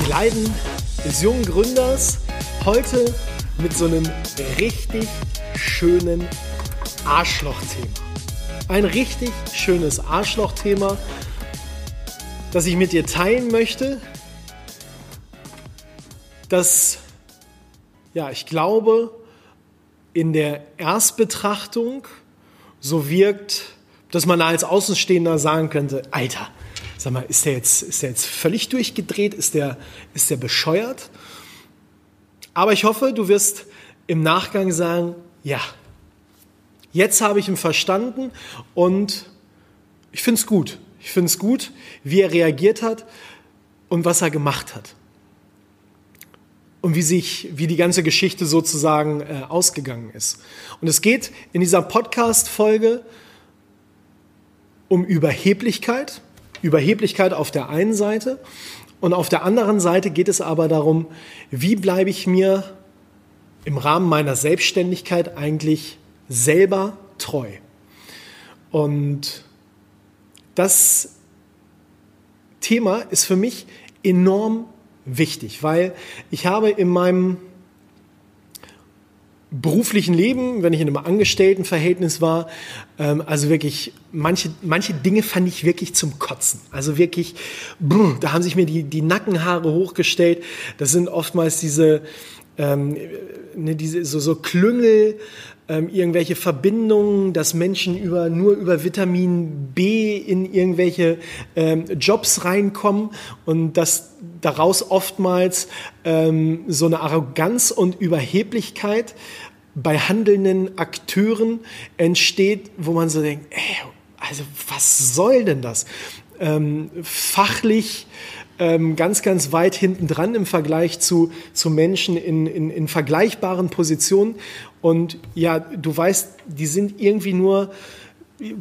die Leiden des jungen Gründers. Heute mit so einem richtig schönen Arschloch-Thema. Ein richtig schönes Arschloch-Thema, das ich mit dir teilen möchte. Das, ja, ich glaube, in der Erstbetrachtung so wirkt, dass man als Außenstehender sagen könnte, Alter, sag mal, ist der jetzt, ist der jetzt völlig durchgedreht? Ist der, ist der bescheuert? Aber ich hoffe, du wirst im Nachgang sagen, ja, jetzt habe ich ihn verstanden und ich finde es gut. Ich finde es gut, wie er reagiert hat und was er gemacht hat. Und wie sich, wie die ganze Geschichte sozusagen äh, ausgegangen ist. Und es geht in dieser Podcast-Folge um Überheblichkeit. Überheblichkeit auf der einen Seite. Und auf der anderen Seite geht es aber darum, wie bleibe ich mir im Rahmen meiner Selbstständigkeit eigentlich selber treu. Und das Thema ist für mich enorm wichtig, weil ich habe in meinem beruflichen Leben, wenn ich in einem Angestelltenverhältnis war, ähm, also wirklich, manche, manche Dinge fand ich wirklich zum Kotzen. Also wirklich, brr, da haben sich mir die, die Nackenhaare hochgestellt. Das sind oftmals diese, ähm, ne, diese so, so Klüngel, ähm, irgendwelche Verbindungen, dass Menschen über, nur über Vitamin B in irgendwelche ähm, Jobs reinkommen und dass daraus oftmals ähm, so eine Arroganz und Überheblichkeit bei handelnden Akteuren entsteht, wo man so denkt, ey, also was soll denn das? Ähm, fachlich ähm, ganz, ganz weit hinten dran im Vergleich zu, zu Menschen in, in, in vergleichbaren Positionen. Und ja, du weißt, die sind irgendwie nur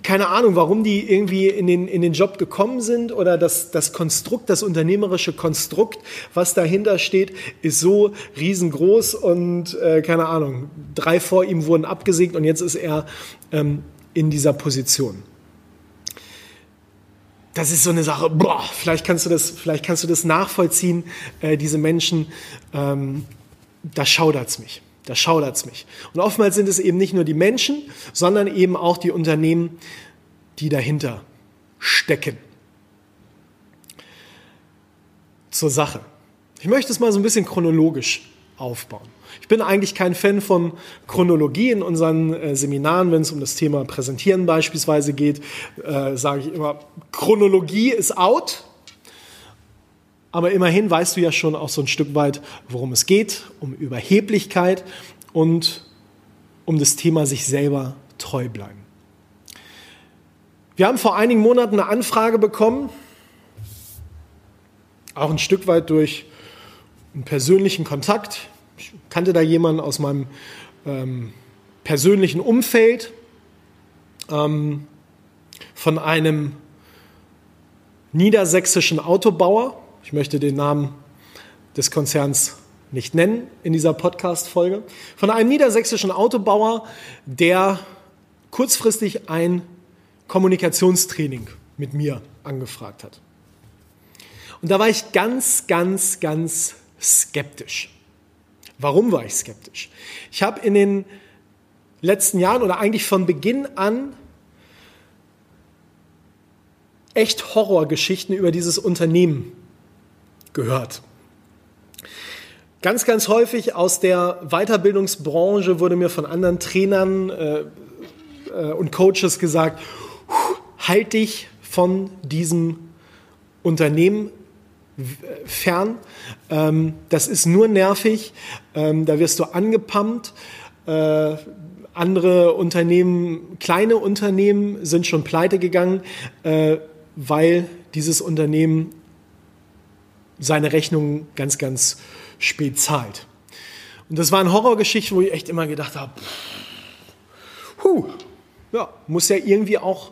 keine Ahnung, warum die irgendwie in den, in den Job gekommen sind oder das, das Konstrukt, das unternehmerische Konstrukt, was dahinter steht, ist so riesengroß und äh, keine Ahnung, drei vor ihm wurden abgesägt und jetzt ist er ähm, in dieser Position das ist so eine Sache, boah, vielleicht kannst du das, vielleicht kannst du das nachvollziehen, äh, diese Menschen, ähm, da schaudert's mich. Da schaudert's mich. Und oftmals sind es eben nicht nur die Menschen, sondern eben auch die Unternehmen, die dahinter stecken. Zur Sache. Ich möchte es mal so ein bisschen chronologisch aufbauen. Ich bin eigentlich kein Fan von Chronologie in unseren äh, Seminaren, wenn es um das Thema Präsentieren beispielsweise geht, äh, sage ich immer, Chronologie ist out. Aber immerhin weißt du ja schon auch so ein Stück weit, worum es geht, um Überheblichkeit und um das Thema sich selber treu bleiben. Wir haben vor einigen Monaten eine Anfrage bekommen, auch ein Stück weit durch einen persönlichen Kontakt. Ich kannte da jemanden aus meinem ähm, persönlichen Umfeld ähm, von einem niedersächsischen Autobauer. Ich möchte den Namen des Konzerns nicht nennen in dieser Podcast-Folge. Von einem niedersächsischen Autobauer, der kurzfristig ein Kommunikationstraining mit mir angefragt hat. Und da war ich ganz, ganz, ganz skeptisch. Warum war ich skeptisch? Ich habe in den letzten Jahren oder eigentlich von Beginn an echt Horrorgeschichten über dieses Unternehmen gehört. Ganz, ganz häufig aus der Weiterbildungsbranche wurde mir von anderen Trainern äh, äh, und Coaches gesagt, halt dich von diesem Unternehmen fern. Ähm, das ist nur nervig. Ähm, da wirst du angepumpt. Äh, andere Unternehmen, kleine Unternehmen sind schon pleite gegangen, äh, weil dieses Unternehmen seine Rechnungen ganz, ganz spät zahlt. Und das war eine Horrorgeschichte, wo ich echt immer gedacht habe, huh, ja, muss ja irgendwie auch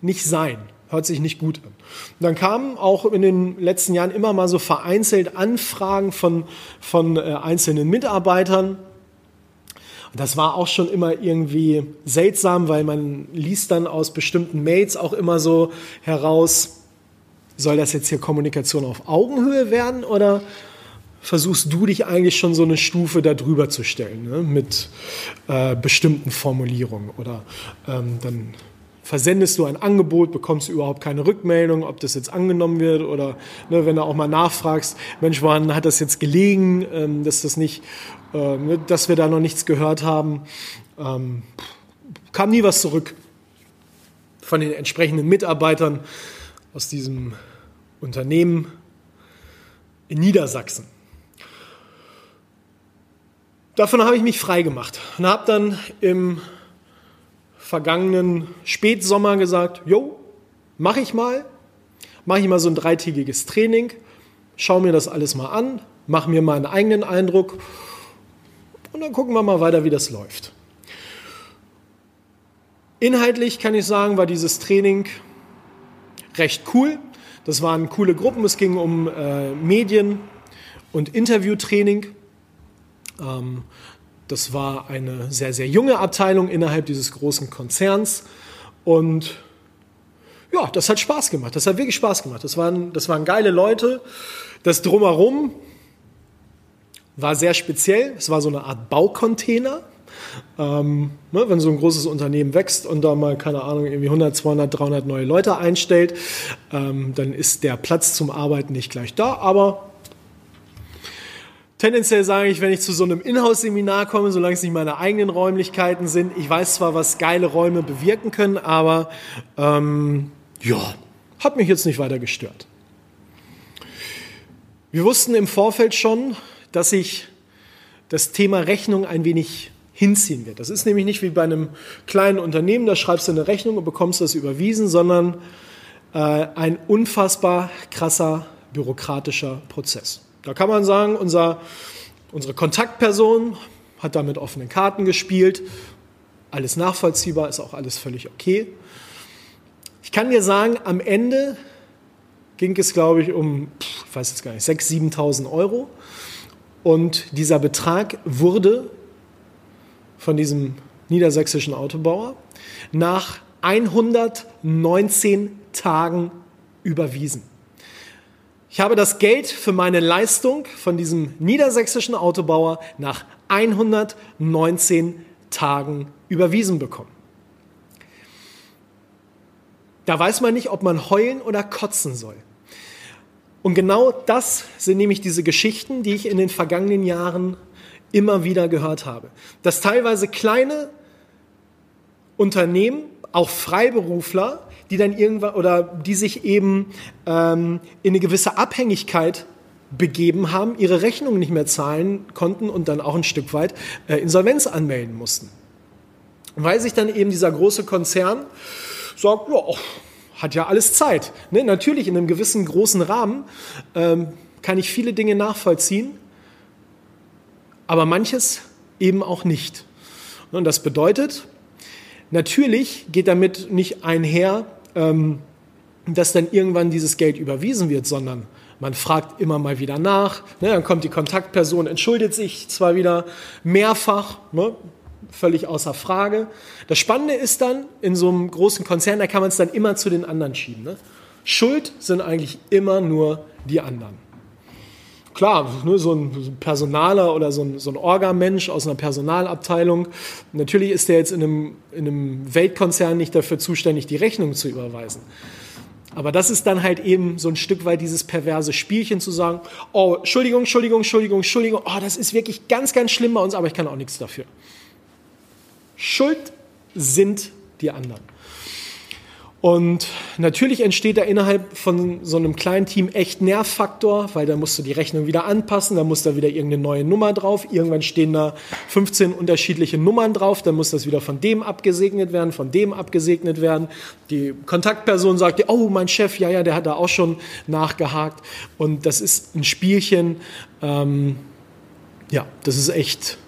nicht sein. Hört sich nicht gut an. Dann kamen auch in den letzten Jahren immer mal so vereinzelt Anfragen von, von äh, einzelnen Mitarbeitern. Und das war auch schon immer irgendwie seltsam, weil man liest dann aus bestimmten Mails auch immer so heraus, soll das jetzt hier Kommunikation auf Augenhöhe werden oder versuchst du dich eigentlich schon so eine Stufe darüber zu stellen ne? mit äh, bestimmten Formulierungen oder ähm, dann versendest du ein Angebot, bekommst du überhaupt keine Rückmeldung, ob das jetzt angenommen wird oder ne, wenn du auch mal nachfragst, Mensch, wann hat das jetzt gelegen, ähm, dass das nicht, äh, ne, dass wir da noch nichts gehört haben, ähm, kam nie was zurück von den entsprechenden Mitarbeitern aus diesem Unternehmen in Niedersachsen. Davon habe ich mich frei gemacht und habe dann im vergangenen Spätsommer gesagt, jo, mache ich mal, mache ich mal so ein dreitägiges Training, schaue mir das alles mal an, mache mir mal einen eigenen Eindruck und dann gucken wir mal weiter, wie das läuft. Inhaltlich kann ich sagen, war dieses Training recht cool. Das waren coole Gruppen. Es ging um äh, Medien- und Interviewtraining. Ähm, das war eine sehr, sehr junge Abteilung innerhalb dieses großen Konzerns. Und ja, das hat Spaß gemacht. Das hat wirklich Spaß gemacht. Das waren, das waren geile Leute. Das Drumherum war sehr speziell. Es war so eine Art Baucontainer. Ähm, ne, wenn so ein großes Unternehmen wächst und da mal, keine Ahnung, irgendwie 100, 200, 300 neue Leute einstellt, ähm, dann ist der Platz zum Arbeiten nicht gleich da, aber Tendenziell sage ich, wenn ich zu so einem Inhouse-Seminar komme, solange es nicht meine eigenen Räumlichkeiten sind, ich weiß zwar, was geile Räume bewirken können, aber ähm, ja, hat mich jetzt nicht weiter gestört. Wir wussten im Vorfeld schon, dass sich das Thema Rechnung ein wenig hinziehen wird. Das ist nämlich nicht wie bei einem kleinen Unternehmen, da schreibst du eine Rechnung und bekommst das überwiesen, sondern äh, ein unfassbar krasser bürokratischer Prozess. Da kann man sagen, unser, unsere Kontaktperson hat da mit offenen Karten gespielt. Alles nachvollziehbar, ist auch alles völlig okay. Ich kann dir sagen, am Ende ging es, glaube ich, um, ich weiß jetzt gar nicht, 6.000, 7.000 Euro. Und dieser Betrag wurde von diesem niedersächsischen Autobauer nach 119 Tagen überwiesen. Ich habe das Geld für meine Leistung von diesem niedersächsischen Autobauer nach 119 Tagen überwiesen bekommen. Da weiß man nicht, ob man heulen oder kotzen soll. Und genau das sind nämlich diese Geschichten, die ich in den vergangenen Jahren immer wieder gehört habe. Dass teilweise kleine Unternehmen, auch Freiberufler, die dann irgendwann oder die sich eben ähm, in eine gewisse Abhängigkeit begeben haben, ihre Rechnungen nicht mehr zahlen konnten und dann auch ein Stück weit äh, Insolvenz anmelden mussten. Weil sich dann eben dieser große Konzern sagt, ja, hat ja alles Zeit. Ne? Natürlich in einem gewissen großen Rahmen ähm, kann ich viele Dinge nachvollziehen, aber manches eben auch nicht. Und das bedeutet, natürlich geht damit nicht einher, ähm, dass dann irgendwann dieses Geld überwiesen wird, sondern man fragt immer mal wieder nach. Ne, dann kommt die Kontaktperson, entschuldigt sich zwar wieder mehrfach, ne, völlig außer Frage. Das Spannende ist dann, in so einem großen Konzern, da kann man es dann immer zu den anderen schieben. Ne? Schuld sind eigentlich immer nur die anderen. Klar, ne, so ein Personaler oder so ein, so ein Orga-Mensch aus einer Personalabteilung, natürlich ist der jetzt in einem, in einem Weltkonzern nicht dafür zuständig, die Rechnung zu überweisen. Aber das ist dann halt eben so ein Stück weit dieses perverse Spielchen zu sagen, oh, Entschuldigung, Entschuldigung, Entschuldigung, Entschuldigung, oh, das ist wirklich ganz, ganz schlimm bei uns, aber ich kann auch nichts dafür. Schuld sind die anderen. Und natürlich entsteht da innerhalb von so einem kleinen Team echt Nervfaktor, weil da musst du die Rechnung wieder anpassen, da muss da wieder irgendeine neue Nummer drauf. Irgendwann stehen da 15 unterschiedliche Nummern drauf, dann muss das wieder von dem abgesegnet werden, von dem abgesegnet werden. Die Kontaktperson sagt, oh, mein Chef, ja, ja, der hat da auch schon nachgehakt. Und das ist ein Spielchen, ähm, ja, das ist echt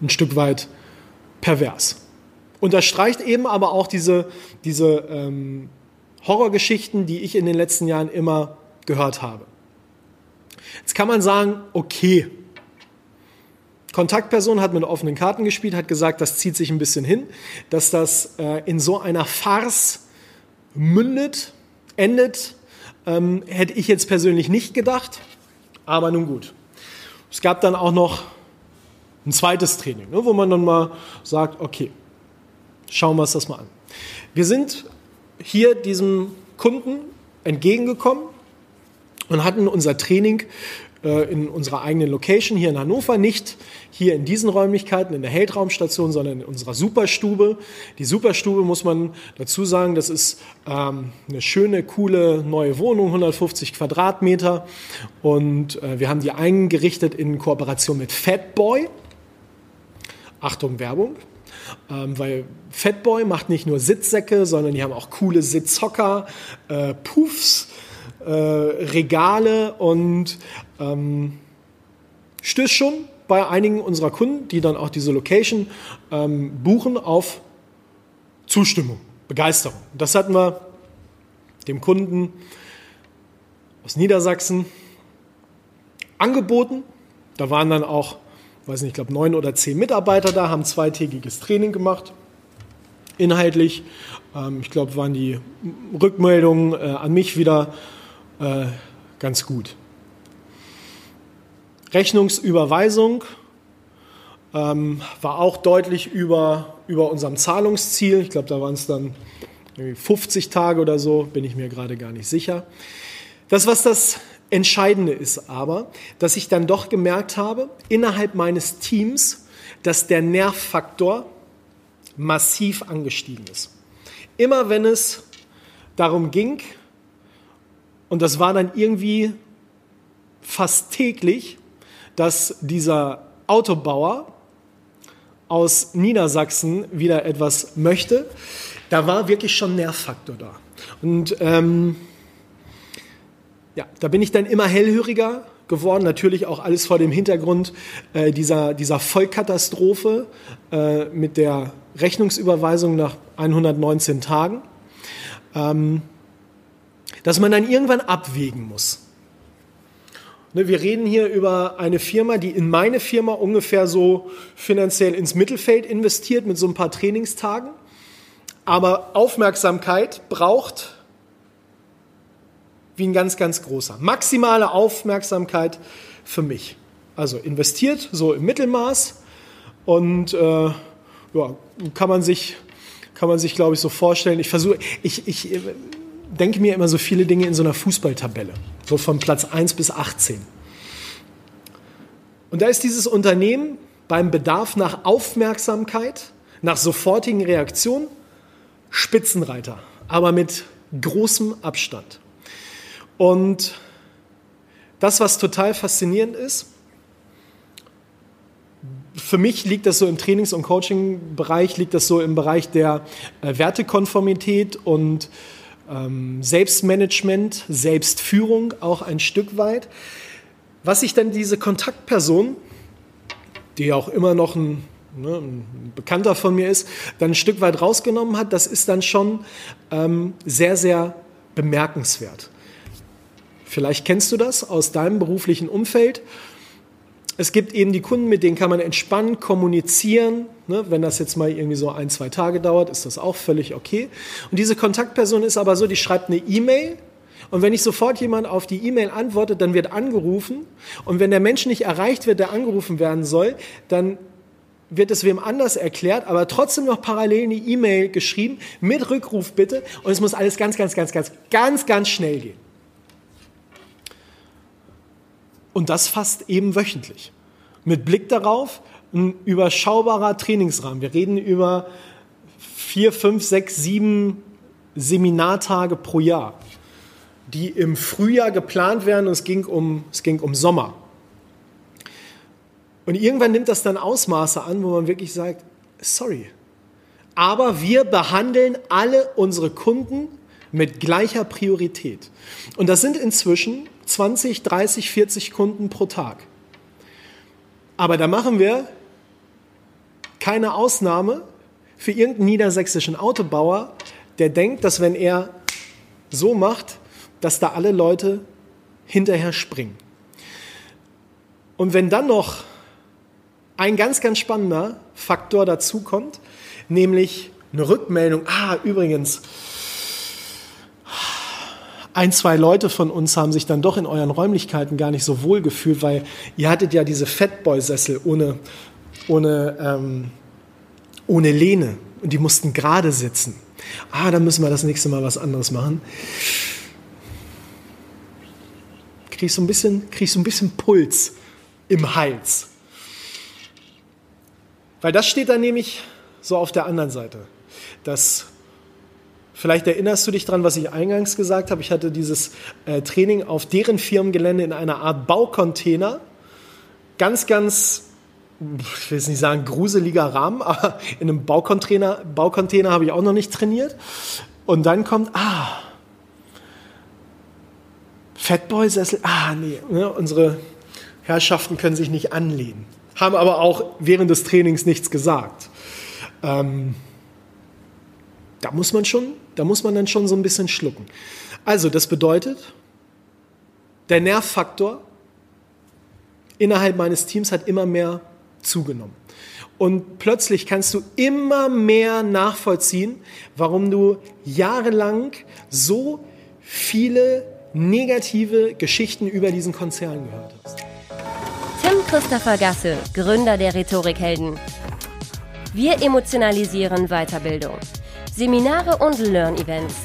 ein Stück weit pervers unterstreicht eben aber auch diese, diese ähm, Horrorgeschichten, die ich in den letzten Jahren immer gehört habe. Jetzt kann man sagen, okay, Kontaktperson hat mit offenen Karten gespielt, hat gesagt, das zieht sich ein bisschen hin, dass das äh, in so einer Farce mündet, endet, ähm, hätte ich jetzt persönlich nicht gedacht, aber nun gut. Es gab dann auch noch ein zweites Training, ne, wo man dann mal sagt, okay, Schauen wir uns das mal an. Wir sind hier diesem Kunden entgegengekommen und hatten unser Training äh, in unserer eigenen Location hier in Hannover, nicht hier in diesen Räumlichkeiten in der Heldraumstation, sondern in unserer Superstube. Die Superstube muss man dazu sagen, das ist ähm, eine schöne, coole neue Wohnung, 150 Quadratmeter und äh, wir haben die eingerichtet in Kooperation mit Fatboy. Achtung, Werbung. Ähm, weil Fatboy macht nicht nur Sitzsäcke, sondern die haben auch coole Sitzhocker, äh, Puffs, äh, Regale und ähm, stößt schon bei einigen unserer Kunden, die dann auch diese Location ähm, buchen, auf Zustimmung, Begeisterung. Das hatten wir dem Kunden aus Niedersachsen angeboten. Da waren dann auch weiß nicht, ich glaube neun oder zehn Mitarbeiter da, haben zweitägiges Training gemacht, inhaltlich. Ähm, ich glaube, waren die Rückmeldungen äh, an mich wieder äh, ganz gut. Rechnungsüberweisung ähm, war auch deutlich über, über unserem Zahlungsziel. Ich glaube, da waren es dann 50 Tage oder so, bin ich mir gerade gar nicht sicher. Das, was das Entscheidende ist aber, dass ich dann doch gemerkt habe, innerhalb meines Teams, dass der Nervfaktor massiv angestiegen ist. Immer wenn es darum ging, und das war dann irgendwie fast täglich, dass dieser Autobauer aus Niedersachsen wieder etwas möchte, da war wirklich schon Nervfaktor da. Und ähm, ja, da bin ich dann immer hellhöriger geworden, natürlich auch alles vor dem Hintergrund äh, dieser, dieser Vollkatastrophe äh, mit der Rechnungsüberweisung nach 119 Tagen, ähm, dass man dann irgendwann abwägen muss. Ne, wir reden hier über eine Firma, die in meine Firma ungefähr so finanziell ins Mittelfeld investiert mit so ein paar Trainingstagen. Aber Aufmerksamkeit braucht wie ein ganz, ganz großer. Maximale Aufmerksamkeit für mich. Also investiert so im Mittelmaß und äh, ja, kann man sich, kann man sich, glaube ich, so vorstellen. Ich versuche, ich, ich äh, denke mir immer so viele Dinge in so einer Fußballtabelle, so von Platz 1 bis 18. Und da ist dieses Unternehmen beim Bedarf nach Aufmerksamkeit, nach sofortigen Reaktionen Spitzenreiter, aber mit großem Abstand. Und das, was total faszinierend ist, für mich liegt das so im Trainings- und Coaching-Bereich, liegt das so im Bereich der äh, Wertekonformität und ähm, Selbstmanagement, Selbstführung auch ein Stück weit. Was sich dann diese Kontaktperson, die auch immer noch ein, ne, ein, Bekannter von mir ist, dann ein Stück weit rausgenommen hat, das ist dann schon ähm, sehr, sehr bemerkenswert. Vielleicht kennst du das aus deinem beruflichen Umfeld. Es gibt eben die Kunden, mit denen kann man entspannt kommunizieren. Ne, wenn das jetzt mal irgendwie so ein, zwei Tage dauert, ist das auch völlig okay. Und diese Kontaktperson ist aber so, die schreibt eine E-Mail und wenn nicht sofort jemand auf die E-Mail antwortet, dann wird angerufen. Und wenn der Mensch nicht erreicht wird, der angerufen werden soll, dann wird es wem anders erklärt, aber trotzdem noch parallel eine E-Mail geschrieben mit Rückruf bitte. Und es muss alles ganz, ganz, ganz, ganz, ganz, ganz schnell gehen. Und das fast eben wöchentlich. Mit Blick darauf, ein überschaubarer Trainingsrahmen. Wir reden über vier, fünf, sechs, sieben Seminartage pro Jahr, die im Frühjahr geplant werden und es ging um, es ging um Sommer. Und irgendwann nimmt das dann Ausmaße an, wo man wirklich sagt, sorry, aber wir behandeln alle unsere Kunden mit gleicher Priorität. Und das sind inzwischen 20, 30, 40 Kunden pro Tag. Aber da machen wir keine Ausnahme für irgendeinen niedersächsischen Autobauer, der denkt, dass wenn er so macht, dass da alle Leute hinterher springen. Und wenn dann noch ein ganz, ganz spannender Faktor dazu kommt, nämlich eine Rückmeldung, ah, übrigens, ein, zwei Leute von uns haben sich dann doch in euren Räumlichkeiten gar nicht so wohl gefühlt, weil ihr hattet ja diese Fatboy-Sessel ohne, ohne, ähm, ohne Lehne und die mussten gerade sitzen. Ah, dann müssen wir das nächste Mal was anderes machen. Kriegst so ein bisschen, so ein bisschen Puls im Hals. Weil das steht dann nämlich so auf der anderen Seite. Das Vielleicht erinnerst du dich dran, was ich eingangs gesagt habe. Ich hatte dieses äh, Training auf deren Firmengelände in einer Art Baucontainer. Ganz, ganz, ich will jetzt nicht sagen gruseliger Rahmen, aber in einem Baucontainer, Baucontainer habe ich auch noch nicht trainiert. Und dann kommt, ah, Fatboy-Sessel, ah, nee, ne, unsere Herrschaften können sich nicht anlehnen. Haben aber auch während des Trainings nichts gesagt. Ähm, da muss man schon, da muss man dann schon so ein bisschen schlucken. Also, das bedeutet, der Nervfaktor innerhalb meines Teams hat immer mehr zugenommen. Und plötzlich kannst du immer mehr nachvollziehen, warum du jahrelang so viele negative Geschichten über diesen Konzern gehört hast. Tim Christopher Gasse, Gründer der Rhetorikhelden. Wir emotionalisieren Weiterbildung. Seminare und Learn-Events.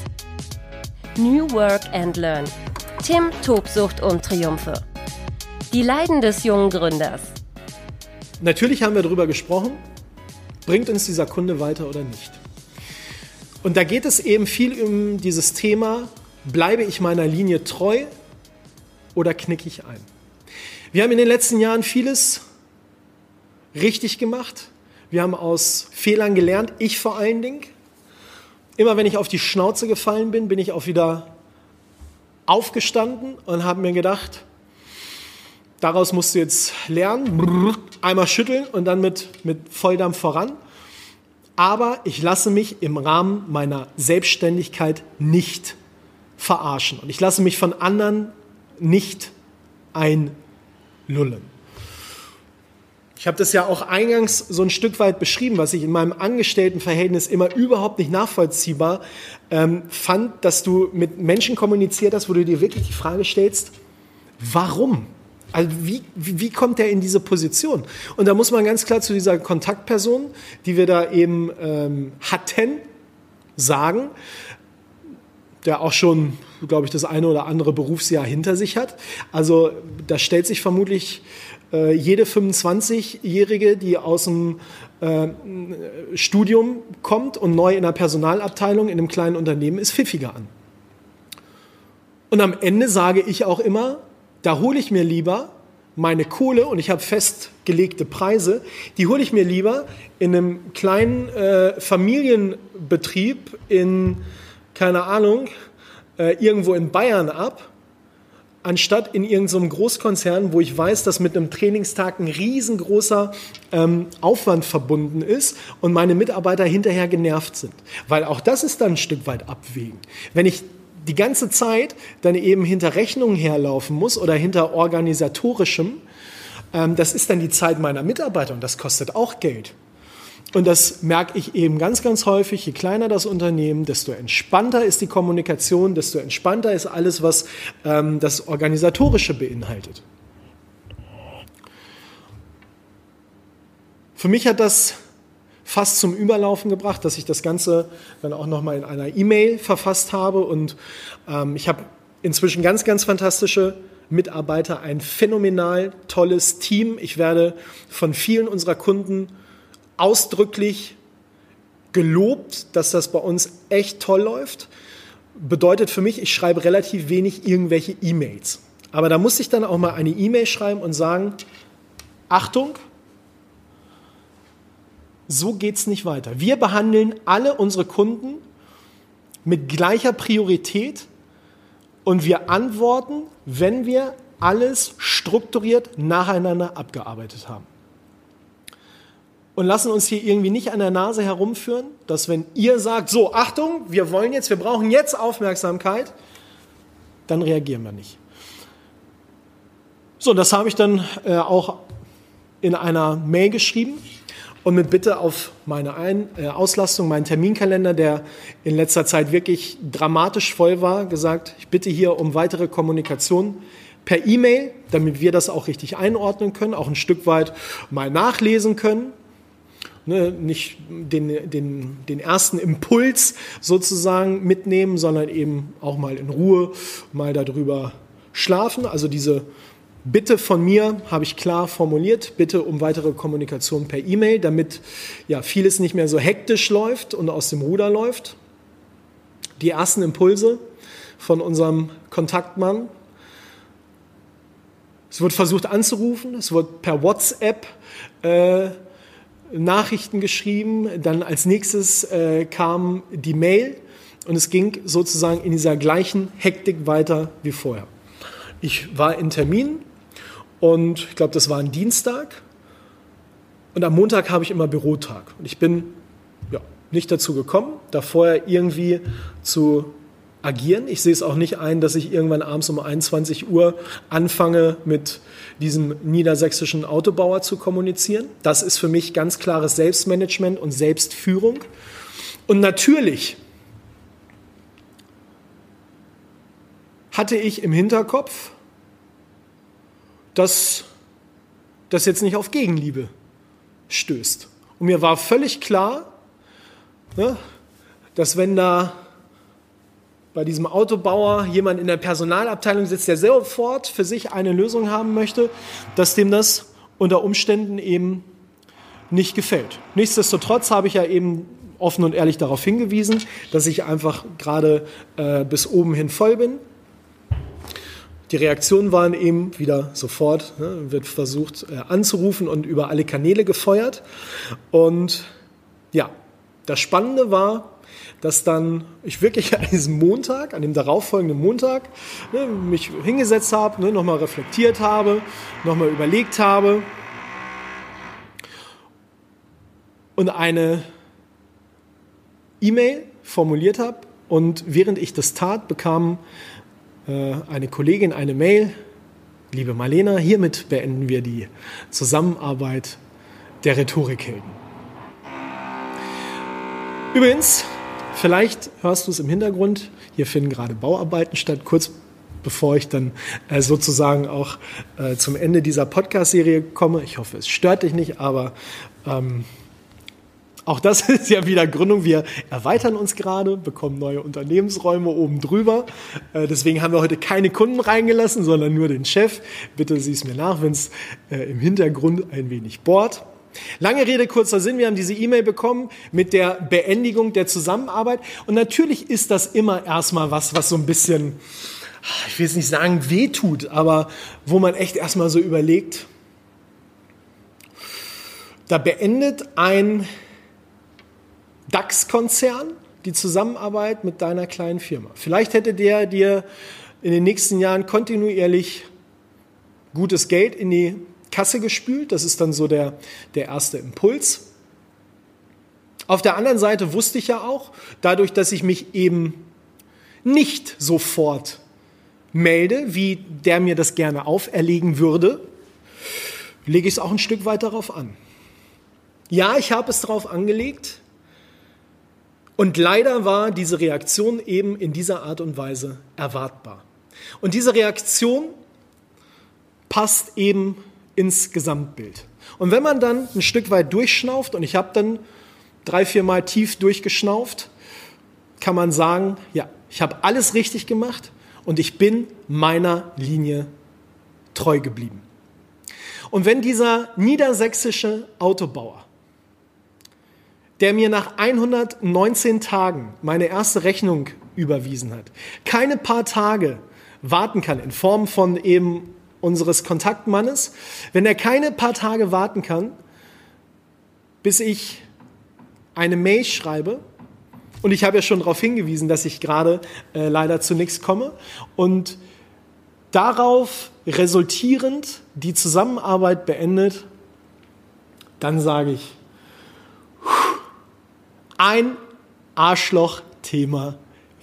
New Work and Learn. Tim, Tobsucht und Triumphe. Die Leiden des jungen Gründers. Natürlich haben wir darüber gesprochen, bringt uns dieser Kunde weiter oder nicht. Und da geht es eben viel um dieses Thema, bleibe ich meiner Linie treu oder knicke ich ein? Wir haben in den letzten Jahren vieles richtig gemacht. Wir haben aus Fehlern gelernt, ich vor allen Dingen. Immer wenn ich auf die Schnauze gefallen bin, bin ich auch wieder aufgestanden und habe mir gedacht, daraus musst du jetzt lernen, einmal schütteln und dann mit, mit Volldampf voran. Aber ich lasse mich im Rahmen meiner Selbstständigkeit nicht verarschen und ich lasse mich von anderen nicht einlullen. Ich habe das ja auch eingangs so ein Stück weit beschrieben, was ich in meinem Angestelltenverhältnis immer überhaupt nicht nachvollziehbar ähm, fand, dass du mit Menschen kommuniziert hast, wo du dir wirklich die Frage stellst, warum? Also wie, wie, kommt er in diese Position? Und da muss man ganz klar zu dieser Kontaktperson, die wir da eben ähm, hatten, sagen, der auch schon, glaube ich, das eine oder andere Berufsjahr hinter sich hat. Also da stellt sich vermutlich äh, jede 25-Jährige, die aus dem äh, Studium kommt und neu in der Personalabteilung in einem kleinen Unternehmen ist, pfiffiger an. Und am Ende sage ich auch immer, da hole ich mir lieber meine Kohle und ich habe festgelegte Preise, die hole ich mir lieber in einem kleinen äh, Familienbetrieb in, keine Ahnung, äh, irgendwo in Bayern ab, anstatt in irgendeinem Großkonzern, wo ich weiß, dass mit einem Trainingstag ein riesengroßer ähm, Aufwand verbunden ist und meine Mitarbeiter hinterher genervt sind. Weil auch das ist dann ein Stück weit abwägen. Wenn ich die ganze Zeit dann eben hinter Rechnungen herlaufen muss oder hinter organisatorischem, ähm, das ist dann die Zeit meiner Mitarbeiter und das kostet auch Geld. Und das merke ich eben ganz, ganz häufig. Je kleiner das Unternehmen, desto entspannter ist die Kommunikation, desto entspannter ist alles, was ähm, das Organisatorische beinhaltet. Für mich hat das fast zum Überlaufen gebracht, dass ich das Ganze dann auch nochmal in einer E-Mail verfasst habe. Und ähm, ich habe inzwischen ganz, ganz fantastische Mitarbeiter, ein phänomenal tolles Team. Ich werde von vielen unserer Kunden ausdrücklich gelobt, dass das bei uns echt toll läuft. Bedeutet für mich, ich schreibe relativ wenig irgendwelche E-Mails. Aber da muss ich dann auch mal eine E-Mail schreiben und sagen, Achtung, so geht es nicht weiter. Wir behandeln alle unsere Kunden mit gleicher Priorität und wir antworten, wenn wir alles strukturiert nacheinander abgearbeitet haben. Und lassen uns hier irgendwie nicht an der Nase herumführen, dass wenn ihr sagt, so, Achtung, wir wollen jetzt, wir brauchen jetzt Aufmerksamkeit, dann reagieren wir nicht. So, das habe ich dann äh, auch in einer Mail geschrieben und mit Bitte auf meine Ein äh, Auslastung, meinen Terminkalender, der in letzter Zeit wirklich dramatisch voll war, gesagt, ich bitte hier um weitere Kommunikation per E-Mail, damit wir das auch richtig einordnen können, auch ein Stück weit mal nachlesen können. Ne, nicht den, den, den ersten Impuls sozusagen mitnehmen, sondern eben auch mal in Ruhe mal darüber schlafen. Also diese Bitte von mir habe ich klar formuliert, bitte um weitere Kommunikation per E-Mail, damit ja vieles nicht mehr so hektisch läuft und aus dem Ruder läuft. Die ersten Impulse von unserem Kontaktmann. Es wird versucht anzurufen, es wird per WhatsApp äh, Nachrichten geschrieben, dann als nächstes äh, kam die Mail und es ging sozusagen in dieser gleichen Hektik weiter wie vorher. Ich war in Termin, und ich glaube, das war ein Dienstag. Und am Montag habe ich immer Bürotag. Und ich bin ja, nicht dazu gekommen, da vorher irgendwie zu agieren. Ich sehe es auch nicht ein, dass ich irgendwann abends um 21 Uhr anfange, mit diesem niedersächsischen Autobauer zu kommunizieren. Das ist für mich ganz klares Selbstmanagement und Selbstführung. Und natürlich hatte ich im Hinterkopf, dass das jetzt nicht auf Gegenliebe stößt. Und mir war völlig klar, ne, dass wenn da bei diesem Autobauer jemand in der Personalabteilung sitzt, der sofort für sich eine Lösung haben möchte, dass dem das unter Umständen eben nicht gefällt. Nichtsdestotrotz habe ich ja eben offen und ehrlich darauf hingewiesen, dass ich einfach gerade äh, bis oben hin voll bin die Reaktionen waren eben wieder sofort, ne, wird versucht äh, anzurufen und über alle Kanäle gefeuert. Und ja, das Spannende war, dass dann ich wirklich an diesem Montag, an dem darauffolgenden Montag, ne, mich hingesetzt habe, ne, nochmal reflektiert habe, nochmal überlegt habe und eine E-Mail formuliert habe. Und während ich das tat, bekam äh, eine Kollegin eine Mail. Liebe Marlena, hiermit beenden wir die Zusammenarbeit der Rhetorikhelden. Übrigens, vielleicht hörst du es im Hintergrund, hier finden gerade Bauarbeiten statt, kurz bevor ich dann äh, sozusagen auch äh, zum Ende dieser Podcast-Serie komme. Ich hoffe, es stört dich nicht, aber ähm, auch das ist ja wieder Gründung. Wir erweitern uns gerade, bekommen neue Unternehmensräume oben drüber. Äh, deswegen haben wir heute keine Kunden reingelassen, sondern nur den Chef. Bitte sieh es mir nach, wenn es äh, im Hintergrund ein wenig bohrt. Lange Rede, kurzer Sinn. Wir haben diese E-Mail bekommen mit der Beendigung der Zusammenarbeit. Und natürlich ist das immer erstmal was, was so ein bisschen, ich will es nicht sagen, wehtut, aber wo man echt erstmal so überlegt, da beendet ein DAX-Konzern die Zusammenarbeit mit deiner kleinen Firma. Vielleicht hätte der dir in den nächsten Jahren kontinuierlich gutes Geld in die Kasse gespült. Das ist dann so der, der erste Impuls. Auf der anderen Seite wusste ich ja auch, dadurch, dass ich mich eben nicht sofort melde, wie der mir das gerne auferlegen würde, lege ich es auch ein Stück weit darauf an. Ja, ich habe es darauf angelegt, und leider war diese Reaktion eben in dieser Art und Weise erwartbar. Und diese Reaktion passt eben ins Gesamtbild. Und wenn man dann ein Stück weit durchschnauft, und ich habe dann drei, vier Mal tief durchgeschnauft, kann man sagen, ja, ich habe alles richtig gemacht und ich bin meiner Linie treu geblieben. Und wenn dieser niedersächsische Autobauer der mir nach 119 Tagen meine erste Rechnung überwiesen hat, keine paar Tage warten kann in Form von eben unseres Kontaktmannes, wenn er keine paar Tage warten kann, bis ich eine Mail schreibe, und ich habe ja schon darauf hingewiesen, dass ich gerade äh, leider zu nichts komme, und darauf resultierend die Zusammenarbeit beendet, dann sage ich, ein Arschloch-Thema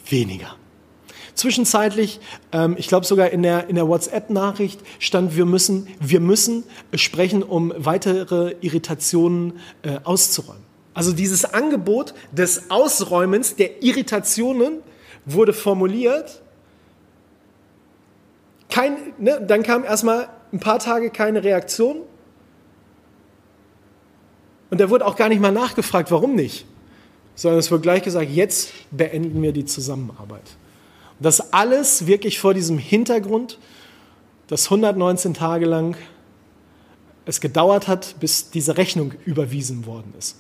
weniger. Zwischenzeitlich, ähm, ich glaube sogar in der, in der WhatsApp-Nachricht stand, wir müssen, wir müssen sprechen, um weitere Irritationen äh, auszuräumen. Also dieses Angebot des Ausräumens der Irritationen wurde formuliert. Kein, ne, dann kam erstmal ein paar Tage keine Reaktion. Und da wurde auch gar nicht mal nachgefragt, warum nicht sondern es wird gleich gesagt, jetzt beenden wir die Zusammenarbeit. Das alles wirklich vor diesem Hintergrund, dass 119 Tage lang es gedauert hat, bis diese Rechnung überwiesen worden ist.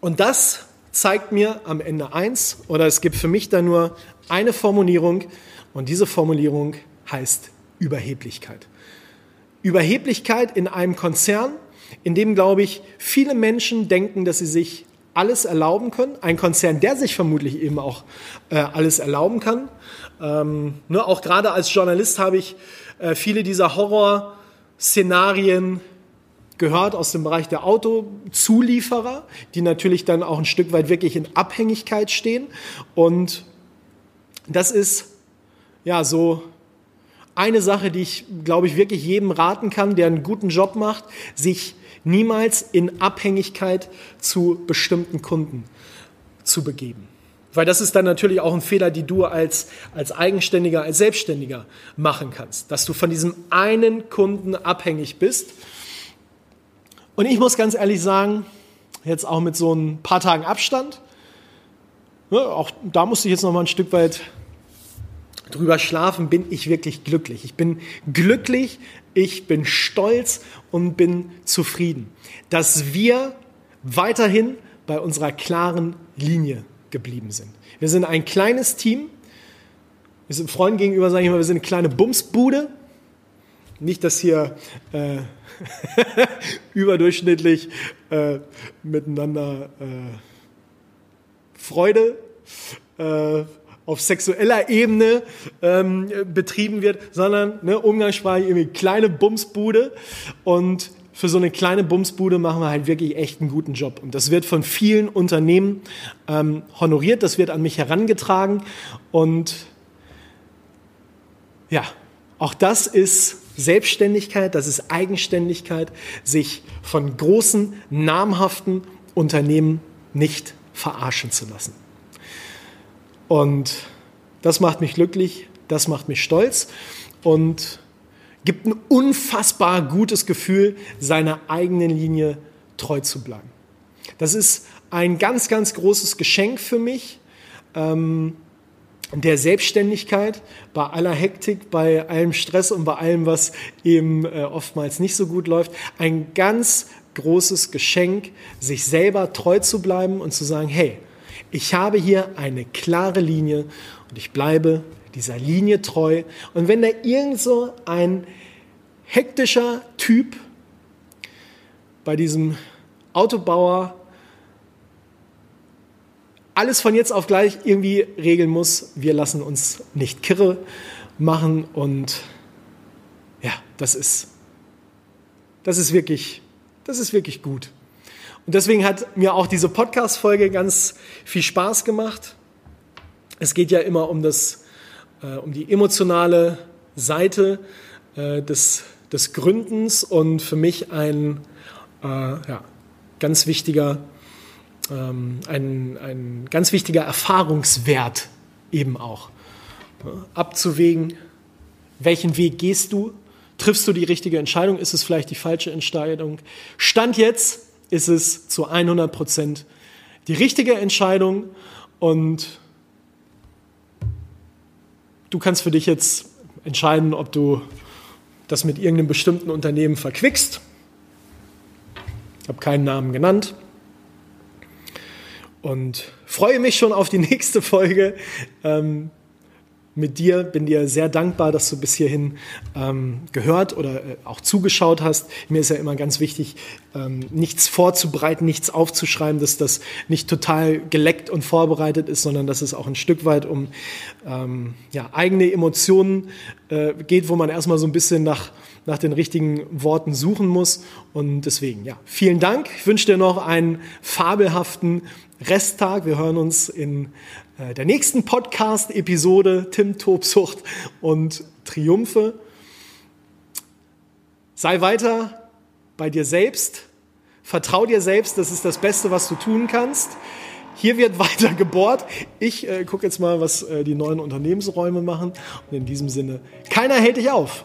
Und das zeigt mir am Ende eins, oder es gibt für mich da nur eine Formulierung, und diese Formulierung heißt Überheblichkeit. Überheblichkeit in einem Konzern, in dem, glaube ich, viele Menschen denken, dass sie sich alles erlauben können. Ein Konzern, der sich vermutlich eben auch äh, alles erlauben kann. Ähm, ne, auch gerade als Journalist habe ich äh, viele dieser Horrorszenarien gehört aus dem Bereich der Autozulieferer, die natürlich dann auch ein Stück weit wirklich in Abhängigkeit stehen. Und das ist ja so eine Sache, die ich, glaube ich, wirklich jedem raten kann, der einen guten Job macht, sich niemals in Abhängigkeit zu bestimmten Kunden zu begeben. Weil das ist dann natürlich auch ein Fehler, die du als, als Eigenständiger, als Selbstständiger machen kannst. Dass du von diesem einen Kunden abhängig bist. Und ich muss ganz ehrlich sagen, jetzt auch mit so ein paar Tagen Abstand, ne, auch da musste ich jetzt noch mal ein Stück weit drüber schlafen, bin ich wirklich glücklich. Ich bin glücklich, ich bin stolz und bin zufrieden, dass wir weiterhin bei unserer klaren Linie geblieben sind. Wir sind ein kleines Team. Wir sind Freunden gegenüber, sage ich mal, wir sind eine kleine Bumsbude. Nicht, dass hier äh, überdurchschnittlich äh, miteinander äh, Freude äh, auf sexueller Ebene ähm, betrieben wird, sondern ne, umgangssprachlich irgendwie kleine Bumsbude. Und für so eine kleine Bumsbude machen wir halt wirklich echt einen guten Job. Und das wird von vielen Unternehmen ähm, honoriert, das wird an mich herangetragen. Und ja, auch das ist Selbstständigkeit, das ist Eigenständigkeit, sich von großen, namhaften Unternehmen nicht verarschen zu lassen. Und das macht mich glücklich, das macht mich stolz und gibt ein unfassbar gutes Gefühl, seiner eigenen Linie treu zu bleiben. Das ist ein ganz, ganz großes Geschenk für mich. Ähm, der Selbstständigkeit, bei aller Hektik, bei allem Stress und bei allem, was eben äh, oftmals nicht so gut läuft, ein ganz großes Geschenk, sich selber treu zu bleiben und zu sagen, hey, ich habe hier eine klare Linie und ich bleibe dieser Linie treu. Und wenn da irgend so ein hektischer Typ bei diesem Autobauer alles von jetzt auf gleich irgendwie regeln muss, wir lassen uns nicht kirre machen und ja, das ist, das ist wirklich, das ist wirklich gut. Und deswegen hat mir auch diese Podcast-Folge ganz viel Spaß gemacht. Es geht ja immer um, das, äh, um die emotionale Seite äh, des, des Gründens und für mich ein äh, ja, ganz wichtiger ähm, ein, ein ganz wichtiger Erfahrungswert eben auch. Abzuwägen, welchen Weg gehst du? Triffst du die richtige Entscheidung? Ist es vielleicht die falsche Entscheidung? Stand jetzt ist es zu 100 Prozent die richtige Entscheidung und du kannst für dich jetzt entscheiden, ob du das mit irgendeinem bestimmten Unternehmen verquickst. Ich habe keinen Namen genannt. und freue mich schon auf die nächste Folge. Ähm, mit dir, bin dir sehr dankbar, dass du bis hierhin ähm, gehört oder äh, auch zugeschaut hast. Mir ist ja immer ganz wichtig, ähm, nichts vorzubereiten, nichts aufzuschreiben, dass das nicht total geleckt und vorbereitet ist, sondern dass es auch ein Stück weit um ähm, ja, eigene Emotionen äh, geht, wo man erstmal so ein bisschen nach, nach den richtigen Worten suchen muss. Und deswegen, ja, vielen Dank. Ich wünsche dir noch einen fabelhaften Resttag. Wir hören uns in äh, der nächsten Podcast-Episode Tim Tobsucht und Triumphe. Sei weiter bei dir selbst. Vertrau dir selbst, das ist das Beste, was du tun kannst. Hier wird weiter gebohrt. Ich äh, gucke jetzt mal, was äh, die neuen Unternehmensräume machen. Und in diesem Sinne, keiner hält dich auf.